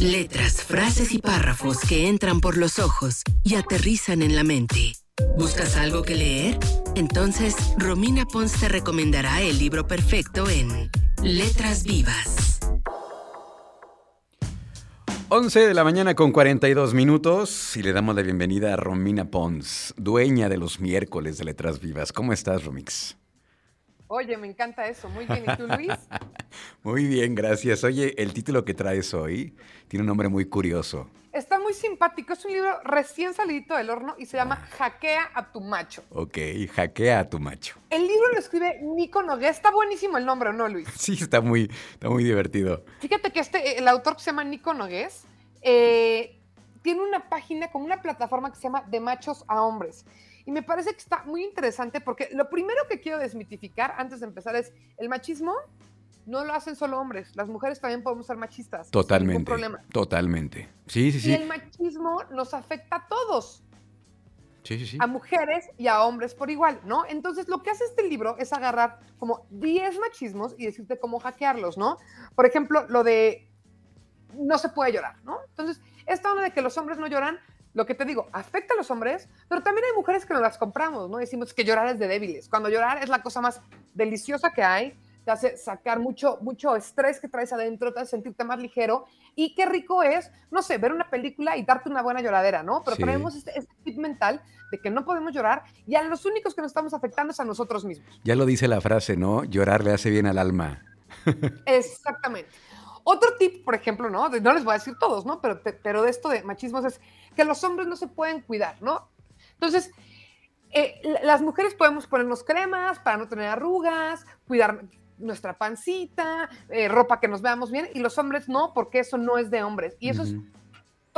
Letras, frases y párrafos que entran por los ojos y aterrizan en la mente. ¿Buscas algo que leer? Entonces, Romina Pons te recomendará el libro perfecto en Letras Vivas. 11 de la mañana con 42 minutos y le damos la bienvenida a Romina Pons, dueña de los miércoles de Letras Vivas. ¿Cómo estás, Romix? Oye, me encanta eso. Muy bien. ¿Y tú, Luis? muy bien, gracias. Oye, el título que traes hoy tiene un nombre muy curioso. Está muy simpático. Es un libro recién salidito del horno y se llama Hackea a tu macho. Ok, Hackea a tu macho. El libro lo escribe Nico Nogués. Está buenísimo el nombre, ¿no, Luis? Sí, está muy, está muy divertido. Fíjate que este, el autor que se llama Nico Nogués eh, tiene una página con una plataforma que se llama De Machos a Hombres. Y me parece que está muy interesante porque lo primero que quiero desmitificar antes de empezar es el machismo no lo hacen solo hombres, las mujeres también podemos ser machistas. Totalmente. problema. Totalmente. Sí, sí, sí. Y el machismo nos afecta a todos. Sí, sí, sí. A mujeres y a hombres por igual, ¿no? Entonces, lo que hace este libro es agarrar como 10 machismos y decirte cómo hackearlos, ¿no? Por ejemplo, lo de no se puede llorar, ¿no? Entonces, esta onda de que los hombres no lloran, lo que te digo, afecta a los hombres, pero también hay mujeres que nos las compramos, ¿no? Decimos que llorar es de débiles, cuando llorar es la cosa más deliciosa que hay, te hace sacar mucho, mucho estrés que traes adentro, te hace sentirte más ligero, y qué rico es, no sé, ver una película y darte una buena lloradera, ¿no? Pero tenemos este, este tip mental de que no podemos llorar y a los únicos que nos estamos afectando es a nosotros mismos. Ya lo dice la frase, ¿no? Llorar le hace bien al alma. Exactamente. Otro tip, por ejemplo, ¿no? No les voy a decir todos, ¿no? Pero, pero de esto de machismos es que los hombres no se pueden cuidar, ¿no? Entonces, eh, las mujeres podemos ponernos cremas para no tener arrugas, cuidar nuestra pancita, eh, ropa que nos veamos bien, y los hombres no, porque eso no es de hombres. Y eso es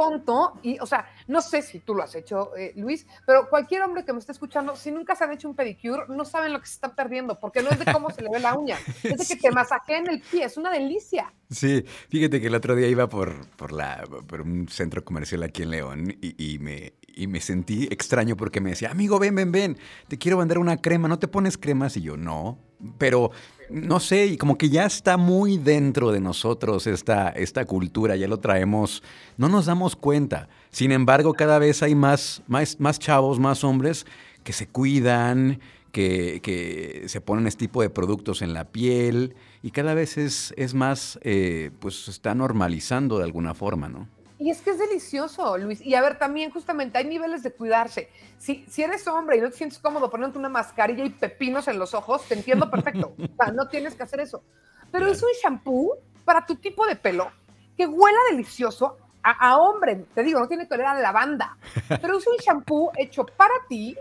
tonto, y, o sea, no sé si tú lo has hecho, eh, Luis, pero cualquier hombre que me esté escuchando, si nunca se han hecho un pedicure, no saben lo que se están perdiendo, porque no es de cómo se le ve la uña, es de que te masajeen el pie, es una delicia. Sí, fíjate que el otro día iba por, por, la, por un centro comercial aquí en León y, me, y me sentí extraño porque me decía, amigo, ven, ven, ven, te quiero vender una crema, ¿no te pones cremas? Y yo, no, pero no sé, y como que ya está muy dentro de nosotros esta, esta cultura, ya lo traemos, no nos damos cuenta. Sin embargo, cada vez hay más, más, más chavos, más hombres que se cuidan, que, se ponen este tipo de productos en la piel y cada vez es, es más, eh, pues se está normalizando de alguna forma, ¿no? Y es que es delicioso, Luis. Y a ver, también justamente hay niveles de cuidarse. Si, si eres hombre y no te sientes cómodo poniéndote una mascarilla y pepinos en los ojos, te entiendo perfecto. o sea, no tienes que hacer eso. Pero es un shampoo para tu tipo de pelo que huela delicioso a, a hombre. Te digo, no tiene que oler a lavanda. Pero es un shampoo hecho para ti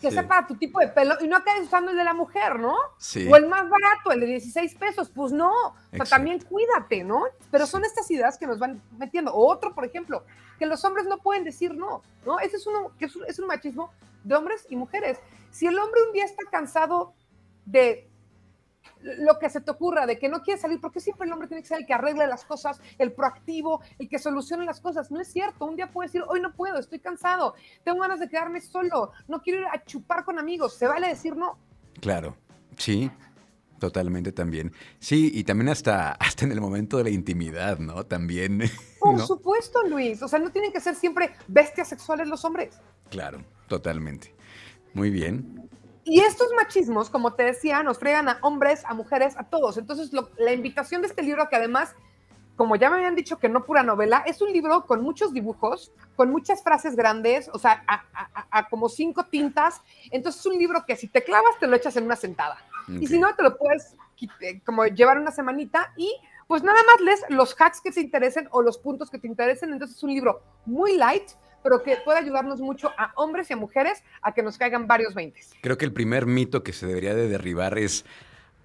que sea para tu tipo de pelo y no acabes usando el de la mujer, ¿no? Sí. O el más barato, el de 16 pesos, pues no. O sea, también cuídate, ¿no? Pero son estas ideas que nos van metiendo. otro, por ejemplo, que los hombres no pueden decir no, ¿no? Ese es, uno, es un machismo de hombres y mujeres. Si el hombre un día está cansado de lo que se te ocurra, de que no quieres salir, porque siempre el hombre tiene que ser el que arregle las cosas, el proactivo, el que solucione las cosas. No es cierto, un día puedes decir, hoy no puedo, estoy cansado, tengo ganas de quedarme solo, no quiero ir a chupar con amigos, se vale decir no. Claro, sí, Totalmente también. Sí, y también hasta, hasta en el momento de la intimidad, ¿no? También. Por supuesto, Luis. O sea, no tienen que ser siempre bestias sexuales los hombres. Claro, totalmente. Muy bien. Y estos machismos, como te decía, nos fregan a hombres, a mujeres, a todos. Entonces, la invitación de este libro, que además, como ya me habían dicho que no pura novela, es un libro con muchos dibujos, con muchas frases grandes, o sea, a, como cinco tintas. Entonces, es un libro que si te clavas, te lo echas en una sentada. Y si no, te lo puedes eh, como llevar una semanita y pues nada más lees los hacks que te interesen o los puntos que te interesen. Entonces, es un libro muy light, pero que puede ayudarnos mucho a hombres y a mujeres a que nos caigan varios veintes. Creo que el primer mito que se debería de derribar es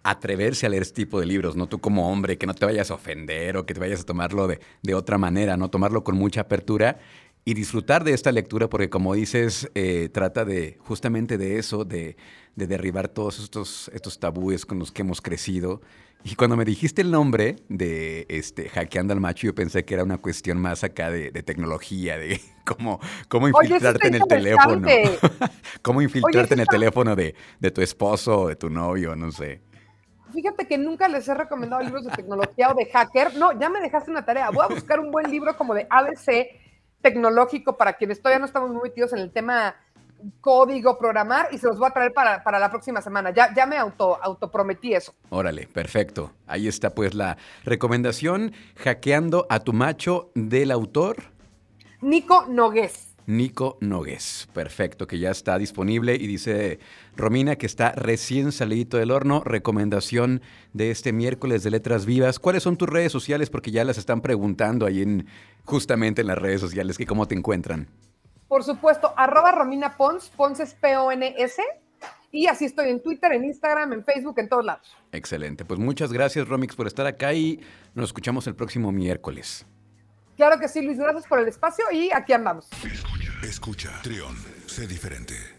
atreverse a leer este tipo de libros, no tú como hombre, que no te vayas a ofender o que te vayas a tomarlo de, de otra manera, no tomarlo con mucha apertura y disfrutar de esta lectura porque como dices, eh, trata de justamente de eso, de, de, derribar todos estos, estos tabúes con los que hemos crecido. Y cuando me dijiste el nombre de este Hackeando al Macho, yo pensé que era una cuestión más acá de, tecnología, de cómo, cómo infiltrarte en el teléfono. cómo infiltrarte en el teléfono de, de tu esposo o de tu novio, no sé. fíjate que nunca les he recomendado libros de tecnología o de hacker. No, ya me dejaste una tarea. Voy a buscar un buen libro como de ABC tecnológico para quienes todavía no estamos muy metidos en el tema código, programar, y se los voy a traer para, para la próxima semana. Ya, ya me auto, autoprometí eso. Órale, perfecto. Ahí está pues la recomendación, Hackeando a tu macho del autor. Nico Nogués. Nico Nogués. Perfecto, que ya está disponible y dice Romina que está recién salido del horno. Recomendación de este miércoles de Letras Vivas. ¿Cuáles son tus redes sociales? Porque ya las están preguntando ahí en, justamente en las redes sociales, que cómo te encuentran. Por supuesto, arroba Romina Pons, Pons es P-O-N-S. Y así estoy en Twitter, en Instagram, en Facebook, en todos lados. Excelente. Pues muchas gracias, Romix, por estar acá y nos escuchamos el próximo miércoles. Claro que sí, Luis, gracias por el espacio y aquí andamos. Escucha, escucha, Trión, sé diferente.